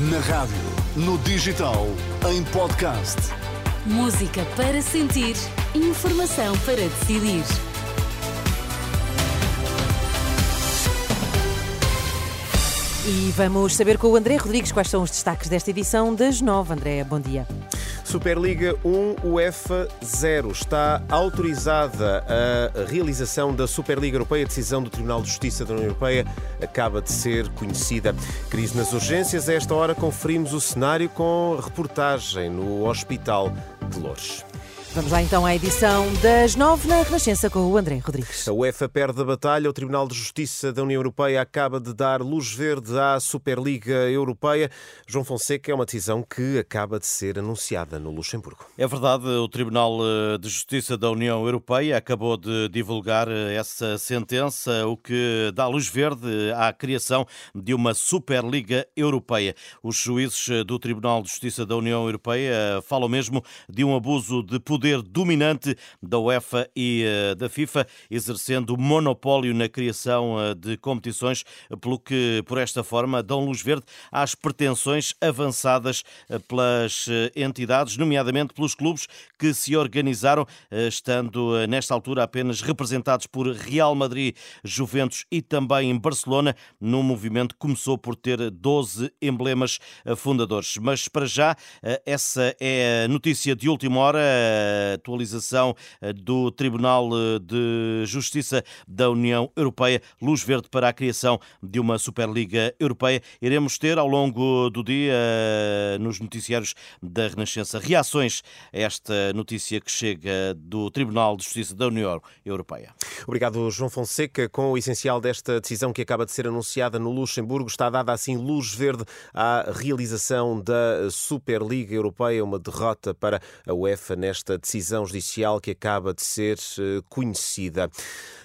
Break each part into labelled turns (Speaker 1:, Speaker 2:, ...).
Speaker 1: Na rádio, no digital, em podcast.
Speaker 2: Música para sentir, informação para decidir.
Speaker 3: E vamos saber com o André Rodrigues quais são os destaques desta edição das nove. André, bom dia.
Speaker 4: Superliga 1 UEFA 0. Está autorizada a realização da Superliga Europeia. A decisão do Tribunal de Justiça da União Europeia acaba de ser conhecida. Crise nas urgências. A esta hora conferimos o cenário com reportagem no Hospital de Lourdes.
Speaker 3: Vamos lá então à edição das nove na Renascença com o André Rodrigues.
Speaker 4: A UEFA perde a batalha. O Tribunal de Justiça da União Europeia acaba de dar luz verde à Superliga Europeia. João Fonseca é uma decisão que acaba de ser anunciada no Luxemburgo.
Speaker 5: É verdade, o Tribunal eh, de Justiça da União Europeia acabou de divulgar eh, essa sentença, o que dá luz verde à criação de uma Superliga Europeia. Os juízes eh, do Tribunal de Justiça da União Europeia falam mesmo de um abuso de poder poder dominante da UEFA e eh, da FIFA, exercendo monopólio na criação eh, de competições, pelo que, por esta forma, dão luz verde às pretensões avançadas eh, pelas entidades, nomeadamente pelos clubes que se organizaram, estando nesta altura apenas representados por Real Madrid, Juventus e também em Barcelona, num movimento que começou por ter 12 emblemas fundadores. Mas para já, essa é a notícia de última hora atualização eh, do Tribunal eh, de Justiça da União Europeia, luz verde para a criação de uma Superliga Europeia. Iremos ter ao longo do dia, eh, nos noticiários da Renascença, reações a esta notícia que chega do Tribunal de Justiça da União Europeia.
Speaker 4: Obrigado, João Fonseca. Com o essencial desta decisão que acaba de ser anunciada no Luxemburgo, está dada assim luz verde à realização da Superliga Europeia, uma derrota para a UEFA nesta decisão judicial que acaba de ser eh, conhecida.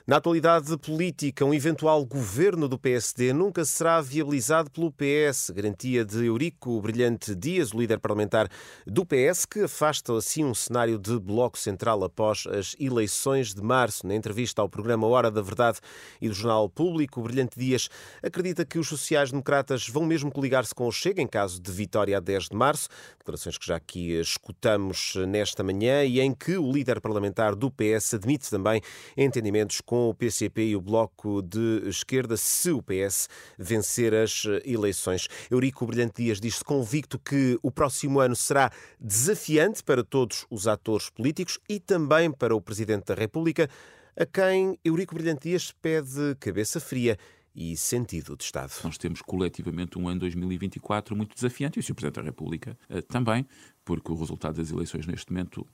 Speaker 4: Na atualidade política, um eventual governo do PSD nunca será viabilizado pelo PS, garantia de Eurico Brilhante Dias, o líder parlamentar do PS, que afasta assim um cenário de bloco central após as eleições de março. Na entrevista ao programa Hora da Verdade e do Jornal Público, Brilhante Dias acredita que os sociais-democratas vão mesmo coligar-se com o Chega em caso de vitória a 10 de março, declarações que já aqui escutamos nesta manhã e em que o líder parlamentar do PS admite também entendimentos com o PCP e o Bloco de Esquerda se o PS vencer as eleições. Eurico Brilhante Dias diz-se convicto que o próximo ano será desafiante para todos os atores políticos e também para o Presidente da República, a quem Eurico Brilhante Dias pede cabeça fria e sentido de Estado.
Speaker 6: Nós temos coletivamente um ano 2024 muito desafiante e o Sr. Presidente da República eh, também, porque o resultado das eleições neste momento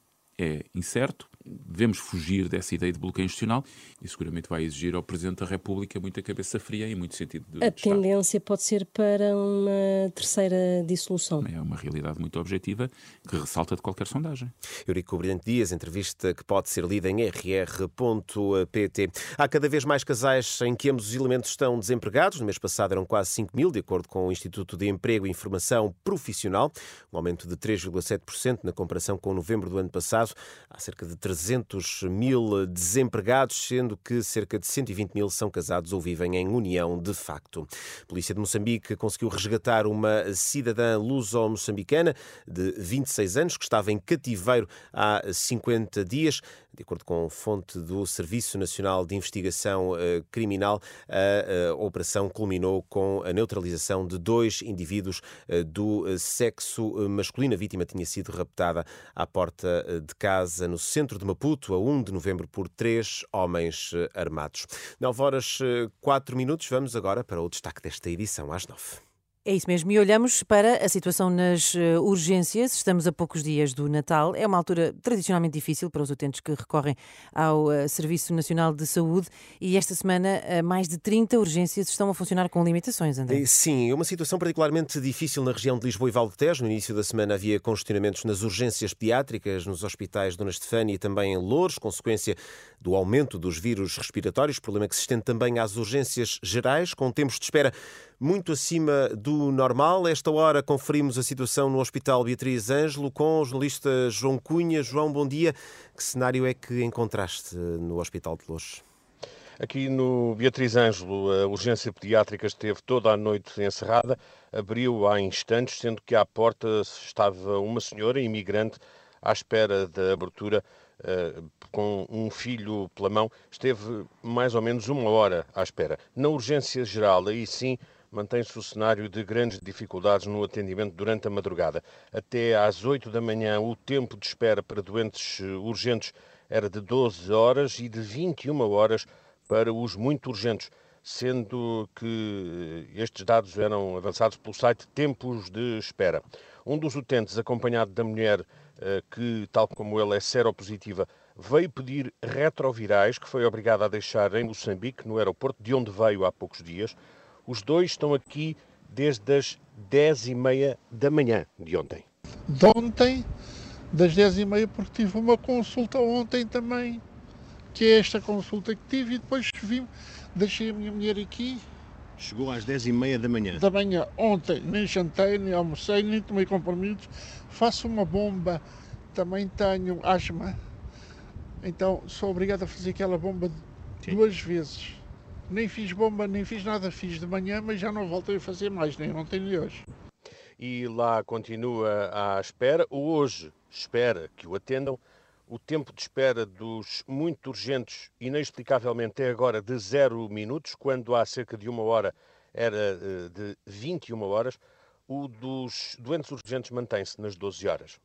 Speaker 6: é incerto, devemos fugir dessa ideia de bloqueio institucional e seguramente vai exigir ao Presidente da República muita cabeça fria e muito sentido de
Speaker 7: A
Speaker 6: Estado.
Speaker 7: tendência pode ser para uma terceira dissolução.
Speaker 6: É uma realidade muito objetiva que ressalta de qualquer sondagem.
Speaker 4: Eurico Brilhante Dias, entrevista que pode ser lida em rr.pt. Há cada vez mais casais em que ambos os elementos estão desempregados. No mês passado eram quase 5 mil, de acordo com o Instituto de Emprego e Informação Profissional, um aumento de 3,7% na comparação com novembro do ano passado. Há cerca de 300 mil desempregados, sendo que cerca de 120 mil são casados ou vivem em união de facto. A Polícia de Moçambique conseguiu resgatar uma cidadã luso-moçambicana de 26 anos que estava em cativeiro há 50 dias. De acordo com fonte do Serviço Nacional de Investigação eh, Criminal, a operação culminou com a neutralização de dois indivíduos eh, do sexo masculino. A vítima tinha sido raptada à porta eh, de casa no centro de Maputo, a 1 de novembro, por três homens eh, armados. 9 horas 4 eh, minutos. Vamos agora para o destaque desta edição, às 9.
Speaker 3: É isso mesmo. E olhamos para a situação nas eh, urgências. Estamos a poucos dias do Natal. É uma altura tradicionalmente difícil para os utentes que recorrem ao eh, Serviço Nacional de Saúde. E esta semana, eh, mais de 30 urgências estão a funcionar com limitações, André.
Speaker 4: Sim, é uma situação particularmente difícil na região de Lisboa e Val de Tejo. No início da semana havia congestionamentos nas urgências pediátricas, nos hospitais Dona Estefânia e também em Louros, consequência do aumento dos vírus respiratórios, problema que se estende também às urgências gerais, com tempos de espera muito acima do normal. Esta hora conferimos a situação no Hospital Beatriz Ângelo com o jornalista João Cunha. João, bom dia. Que cenário é que encontraste no Hospital de Lourdes?
Speaker 8: Aqui no Beatriz Ângelo, a urgência pediátrica esteve toda a noite encerrada, abriu há instantes, sendo que à porta estava uma senhora imigrante à espera da abertura uh, com um filho pela mão. Esteve mais ou menos uma hora à espera. Na urgência geral, aí sim, mantém-se o cenário de grandes dificuldades no atendimento durante a madrugada. Até às 8 da manhã, o tempo de espera para doentes eh, urgentes era de 12 horas e de 21 horas para os muito urgentes, sendo que eh, estes dados eram avançados pelo site Tempos de Espera. Um dos utentes, acompanhado da mulher eh, que, tal como ele, é seropositiva, veio pedir retrovirais, que foi obrigada a deixar em Moçambique, no aeroporto, de onde veio há poucos dias. Os dois estão aqui desde as 10 e meia da manhã de ontem.
Speaker 9: De ontem, das 10 e meia, porque tive uma consulta ontem também que é esta consulta que tive, e depois vim, deixei a minha mulher aqui.
Speaker 8: Chegou às 10 e meia da manhã.
Speaker 9: Da manhã, ontem, nem jantei, nem almocei, nem tomei compromissos. Faço uma bomba, também tenho asma, então sou obrigado a fazer aquela bomba Sim. duas vezes. Nem fiz bomba, nem fiz nada, fiz de manhã, mas já não voltei a fazer mais, nem ontem nem hoje.
Speaker 8: E lá continua à espera, hoje espera que o atendam o tempo de espera dos muito urgentes, inexplicavelmente, é agora de zero minutos, quando há cerca de uma hora era eh, de 21 horas. O dos doentes urgentes mantém-se nas 12 horas.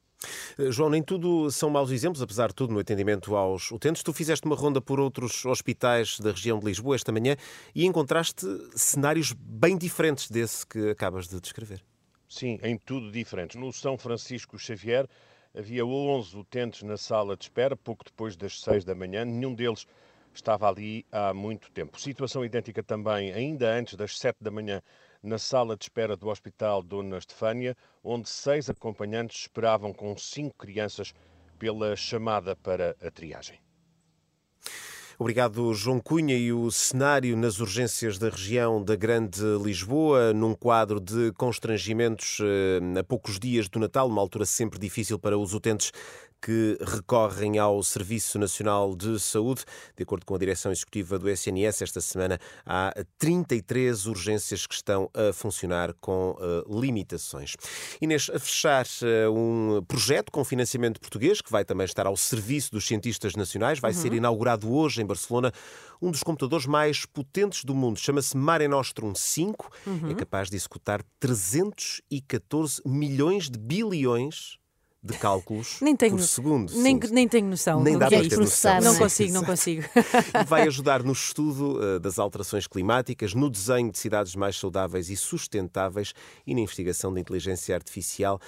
Speaker 4: Eh, João, nem tudo são maus exemplos, apesar de tudo, no atendimento aos utentes. Tu fizeste uma ronda por outros hospitais da região de Lisboa esta manhã e encontraste cenários bem diferentes desse que acabas de descrever.
Speaker 8: Sim, em tudo diferentes. No São Francisco Xavier, Havia 11 utentes na sala de espera, pouco depois das 6 da manhã. Nenhum deles estava ali há muito tempo. Situação idêntica também, ainda antes das 7 da manhã, na sala de espera do Hospital Dona Estefânia, onde seis acompanhantes esperavam com cinco crianças pela chamada para a triagem.
Speaker 4: Obrigado, João Cunha. E o cenário nas urgências da região da Grande Lisboa, num quadro de constrangimentos eh, a poucos dias do Natal, uma altura sempre difícil para os utentes que recorrem ao Serviço Nacional de Saúde. De acordo com a direção executiva do SNS, esta semana há 33 urgências que estão a funcionar com uh, limitações. Inês, a fechar uh, um projeto com financiamento português, que vai também estar ao serviço dos cientistas nacionais, vai uhum. ser inaugurado hoje em Barcelona um dos computadores mais potentes do mundo. Chama-se Mare Nostrum 5. Uhum. É capaz de executar 314 milhões de bilhões de cálculos nem tenho, por segundo.
Speaker 3: Nem, nem tenho noção
Speaker 4: nem dá
Speaker 3: que
Speaker 4: é ter noção.
Speaker 3: Não consigo, não consigo.
Speaker 4: E vai ajudar no estudo uh, das alterações climáticas, no desenho de cidades mais saudáveis e sustentáveis e na investigação da inteligência artificial.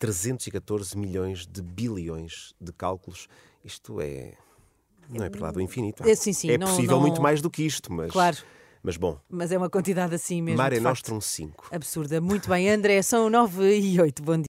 Speaker 4: 314 milhões de bilhões de cálculos. Isto é. Não é para lá do infinito.
Speaker 3: É, sim, sim,
Speaker 4: é
Speaker 3: não,
Speaker 4: possível
Speaker 3: não...
Speaker 4: muito mais do que isto, mas.
Speaker 3: Claro.
Speaker 4: Mas bom.
Speaker 3: Mas é uma quantidade assim mesmo.
Speaker 4: Mare Nostrum 5.
Speaker 3: Absurda. Muito bem, André, são 9 e 8. Bom dia.